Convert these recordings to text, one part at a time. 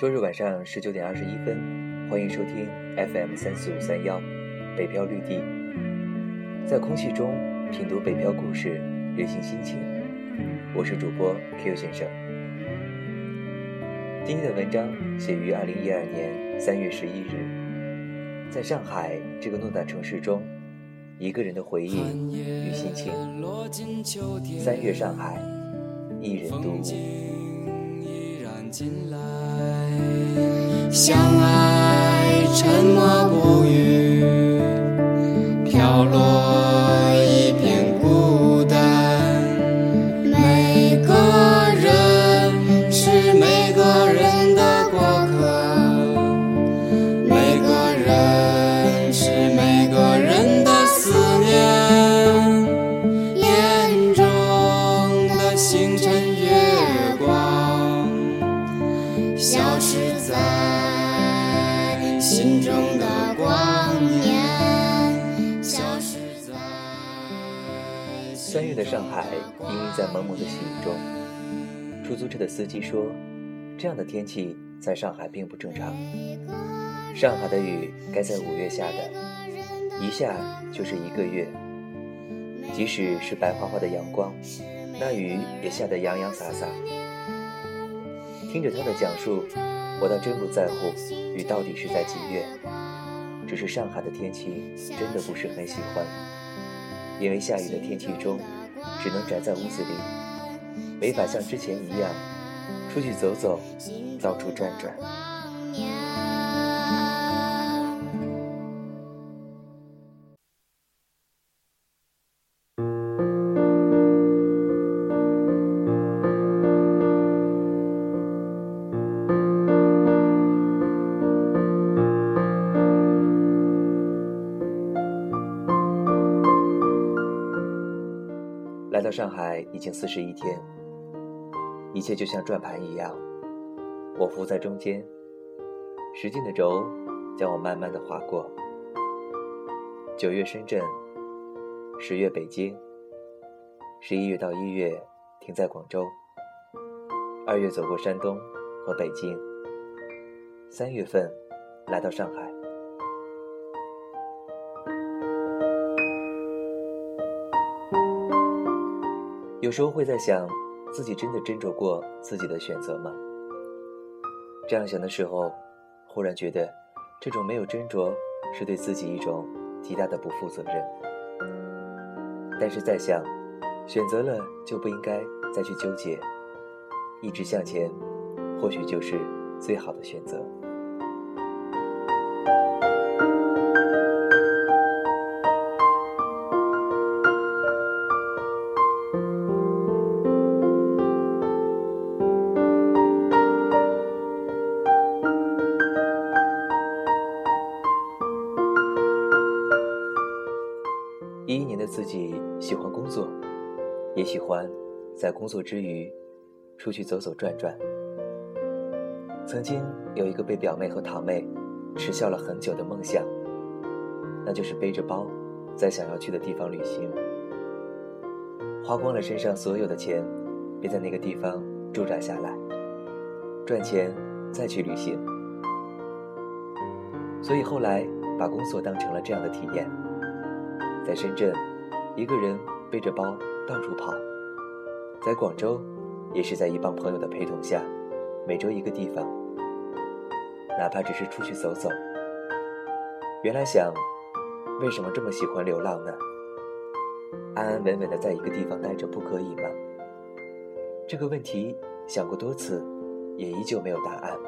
周日晚上十九点二十一分，欢迎收听 FM 三四五三幺，北漂绿地，在空气中品读北漂故事，旅行心情。我是主播 Q 先生。今天的文章写于二零一二年三月十一日，在上海这个诺大城市中，一个人的回忆与心情。三月上海，一人独舞。相爱沉默不语，心中的光年，消失在三月的上海氤氲在蒙蒙的细雨中。出租车的司机说：“这样的天气在上海并不正常。上海的雨该在五月下的，一下就是一个月。即使是白花花的阳光，那雨也下得洋洋洒洒。”听着他的讲述，我倒真不在乎雨到底是在几月，只是上海的天气真的不是很喜欢，因为下雨的天气中，只能宅在屋子里，没法像之前一样出去走走，到处转转。到上海已经四十一天，一切就像转盘一样，我浮在中间，时间的轴将我慢慢的划过。九月深圳，十月北京，十一月到一月停在广州，二月走过山东和北京，三月份来到上海。有时候会在想，自己真的斟酌过自己的选择吗？这样想的时候，忽然觉得，这种没有斟酌，是对自己一种极大的不负责任。但是再想，选择了就不应该再去纠结，一直向前，或许就是最好的选择。欢在工作之余出去走走转转。曾经有一个被表妹和堂妹耻笑了很久的梦想，那就是背着包在想要去的地方旅行，花光了身上所有的钱，便在那个地方驻扎下来，赚钱再去旅行。所以后来把工作当成了这样的体验。在深圳，一个人背着包到处跑；在广州，也是在一帮朋友的陪同下，每周一个地方，哪怕只是出去走走。原来想，为什么这么喜欢流浪呢？安安稳稳的在一个地方待着不可以吗？这个问题想过多次，也依旧没有答案，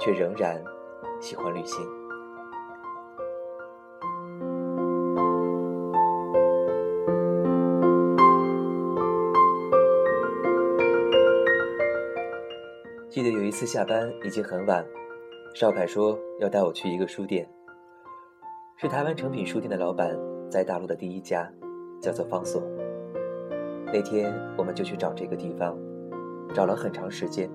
却仍然喜欢旅行。记得有一次下班已经很晚，邵凯说要带我去一个书店，是台湾诚品书店的老板在大陆的第一家，叫做方所。那天我们就去找这个地方，找了很长时间。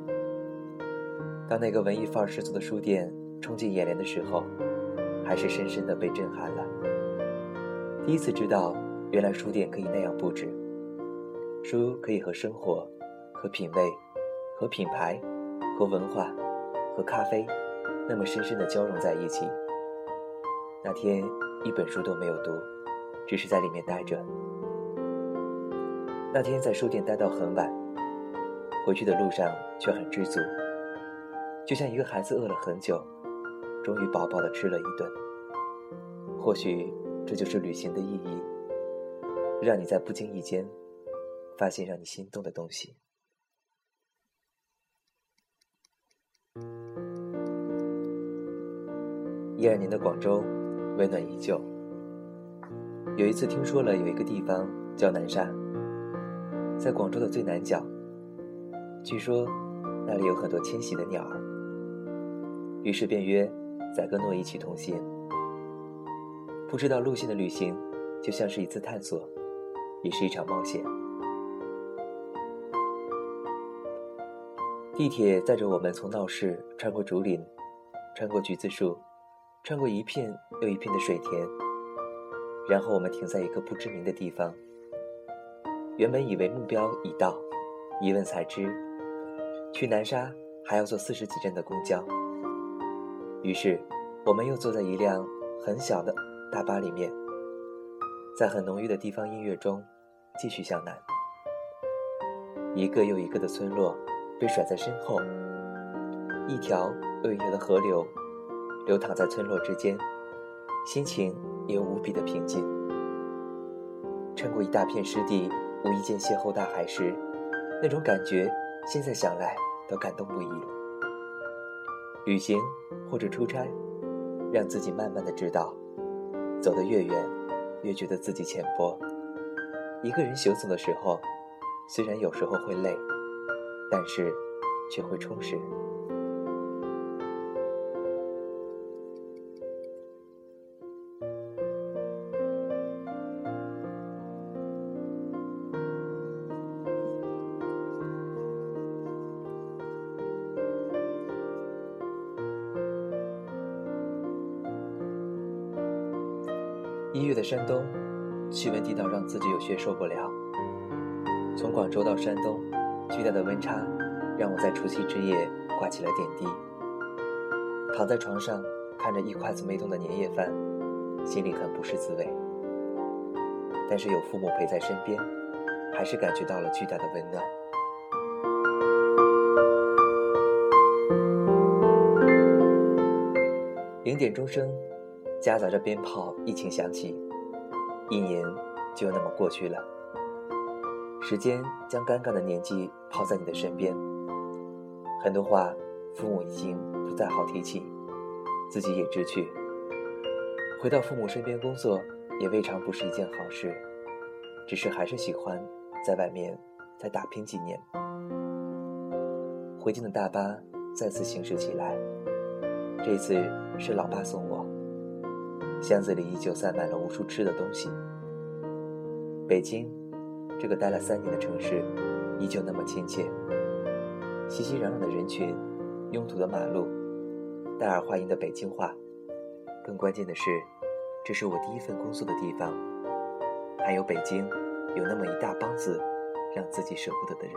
当那个文艺范儿十足的书店冲进眼帘的时候，还是深深的被震撼了。第一次知道，原来书店可以那样布置，书可以和生活、和品味、和品牌。和文化，和咖啡，那么深深的交融在一起。那天一本书都没有读，只是在里面待着。那天在书店待到很晚，回去的路上却很知足，就像一个孩子饿了很久，终于饱饱的吃了一顿。或许这就是旅行的意义，让你在不经意间，发现让你心动的东西。一二年的广州，温暖依旧。有一次听说了有一个地方叫南沙，在广州的最南角。据说那里有很多迁徙的鸟儿。于是便约载歌诺一起同行。不知道路线的旅行，就像是一次探索，也是一场冒险。地铁载着我们从闹市穿过竹林，穿过橘子树。穿过一片又一片的水田，然后我们停在一个不知名的地方。原本以为目标已到，一问才知，去南沙还要坐四十几站的公交。于是，我们又坐在一辆很小的大巴里面，在很浓郁的地方音乐中，继续向南。一个又一个的村落被甩在身后，一条又一条的河流。流淌在村落之间，心情也无比的平静。穿过一大片湿地，无意间邂逅大海时，那种感觉，现在想来都感动不已。旅行或者出差，让自己慢慢的知道，走得越远，越觉得自己浅薄。一个人行走的时候，虽然有时候会累，但是却会充实。一月的山东，气温低到让自己有些受不了。从广州到山东，巨大的温差让我在除夕之夜挂起了点滴。躺在床上，看着一筷子没动的年夜饭，心里很不是滋味。但是有父母陪在身边，还是感觉到了巨大的温暖。零点钟声。夹杂着鞭炮一起响起，一年就那么过去了。时间将尴尬的年纪抛在你的身边，很多话父母已经不再好提起，自己也知趣。回到父母身边工作也未尝不是一件好事，只是还是喜欢在外面再打拼几年。回京的大巴再次行驶起来，这次是老爸送我。箱子里依旧塞满了无数吃的东西。北京，这个待了三年的城市，依旧那么亲切。熙熙攘攘的人群，拥堵的马路，带儿化音的北京话。更关键的是，这是我第一份工作的地方。还有北京，有那么一大帮子让自己舍不得的人。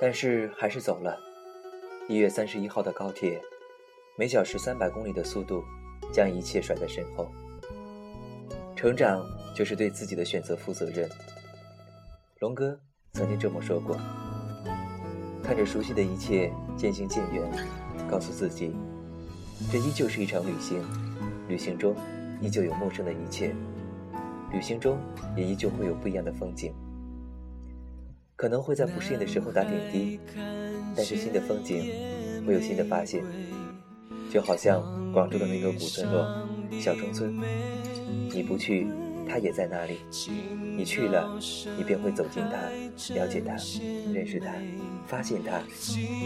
但是还是走了。一月三十一号的高铁，每小时三百公里的速度，将一切甩在身后。成长就是对自己的选择负责任。龙哥曾经这么说过。看着熟悉的一切渐行渐远，告诉自己，这依旧是一场旅行，旅行中依旧有陌生的一切，旅行中也依旧会有不一样的风景。可能会在不适应的时候打点滴，但是新的风景会有新的发现，就好像广州的那个古村落小中村，你不去。它也在那里，你去了，你便会走进它，了解它，认识它，发现它，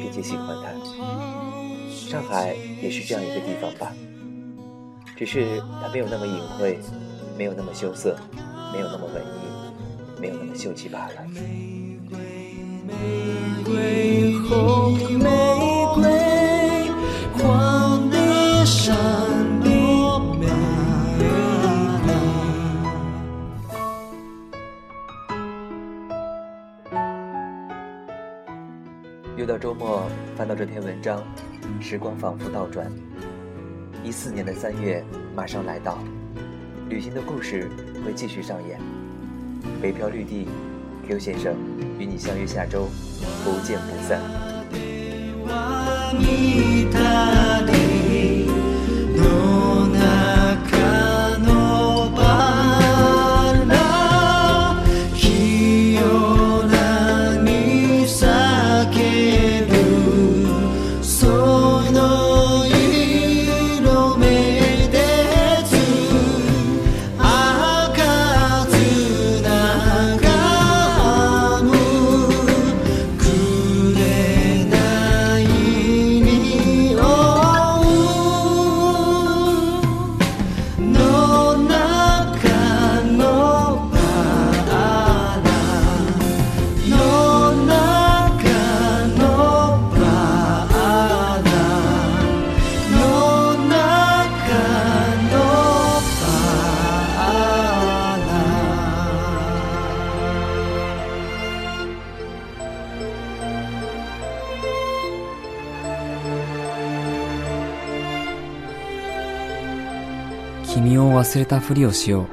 并且喜欢它。上海也是这样一个地方吧，只是它没有那么隐晦，没有那么羞涩，没有那么文艺，没有那么秀气罢了。又到周末，翻到这篇文章，时光仿佛倒转。一四年的三月马上来到，旅行的故事会继续上演。北漂绿地，Q 先生与你相约下周，不见不散。君を忘れたふりをしよう。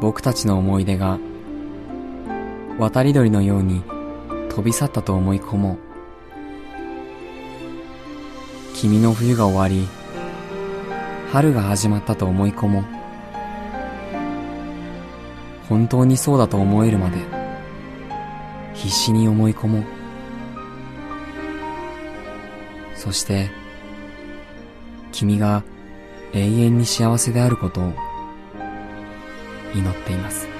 僕たちの思い出が渡り鳥のように飛び去ったと思い込もう。君の冬が終わり春が始まったと思い込もう。本当にそうだと思えるまで必死に思い込もう。そして君が永遠に幸せであることを祈っています。